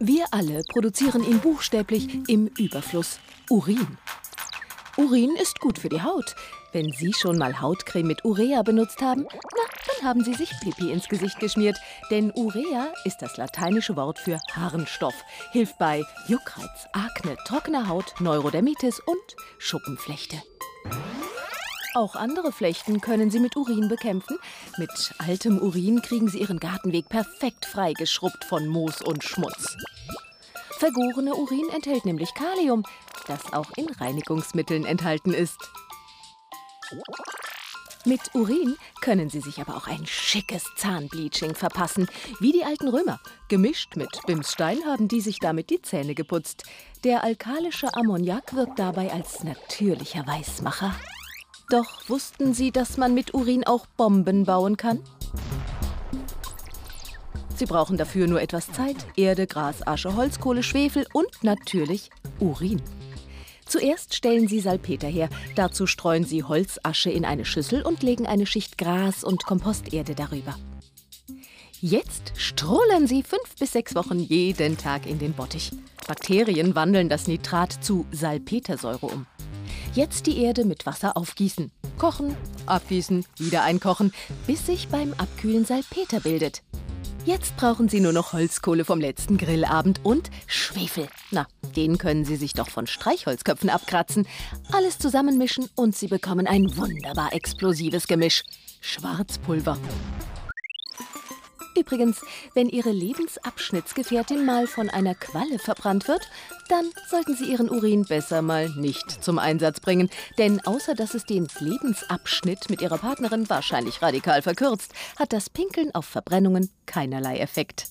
Wir alle produzieren ihn buchstäblich im Überfluss. Urin. Urin ist gut für die Haut. Wenn Sie schon mal Hautcreme mit Urea benutzt haben, na, dann haben Sie sich Pipi ins Gesicht geschmiert. Denn Urea ist das lateinische Wort für Harnstoff. Hilft bei Juckreiz, Akne, trockener Haut, Neurodermitis und Schuppenflechte. Auch andere Flechten können Sie mit Urin bekämpfen. Mit altem Urin kriegen Sie Ihren Gartenweg perfekt freigeschrubbt von Moos und Schmutz. Vergorene Urin enthält nämlich Kalium, das auch in Reinigungsmitteln enthalten ist. Mit Urin können Sie sich aber auch ein schickes Zahnbleaching verpassen, wie die alten Römer. Gemischt mit Bimsstein haben die sich damit die Zähne geputzt. Der alkalische Ammoniak wirkt dabei als natürlicher Weißmacher. Doch wussten Sie, dass man mit Urin auch Bomben bauen kann? Sie brauchen dafür nur etwas Zeit, Erde, Gras, Asche, Holzkohle, Schwefel und natürlich Urin. Zuerst stellen Sie Salpeter her. Dazu streuen Sie Holzasche in eine Schüssel und legen eine Schicht Gras und Komposterde darüber. Jetzt strohlern Sie fünf bis sechs Wochen jeden Tag in den Bottich. Bakterien wandeln das Nitrat zu Salpetersäure um. Jetzt die Erde mit Wasser aufgießen. Kochen, abgießen, wieder einkochen, bis sich beim Abkühlen Salpeter bildet. Jetzt brauchen Sie nur noch Holzkohle vom letzten Grillabend und Schwefel. Na, den können Sie sich doch von Streichholzköpfen abkratzen. Alles zusammenmischen und Sie bekommen ein wunderbar explosives Gemisch. Schwarzpulver. Übrigens, wenn Ihre Lebensabschnittsgefährtin mal von einer Qualle verbrannt wird, dann sollten Sie Ihren Urin besser mal nicht zum Einsatz bringen. Denn außer dass es den Lebensabschnitt mit Ihrer Partnerin wahrscheinlich radikal verkürzt, hat das Pinkeln auf Verbrennungen keinerlei Effekt.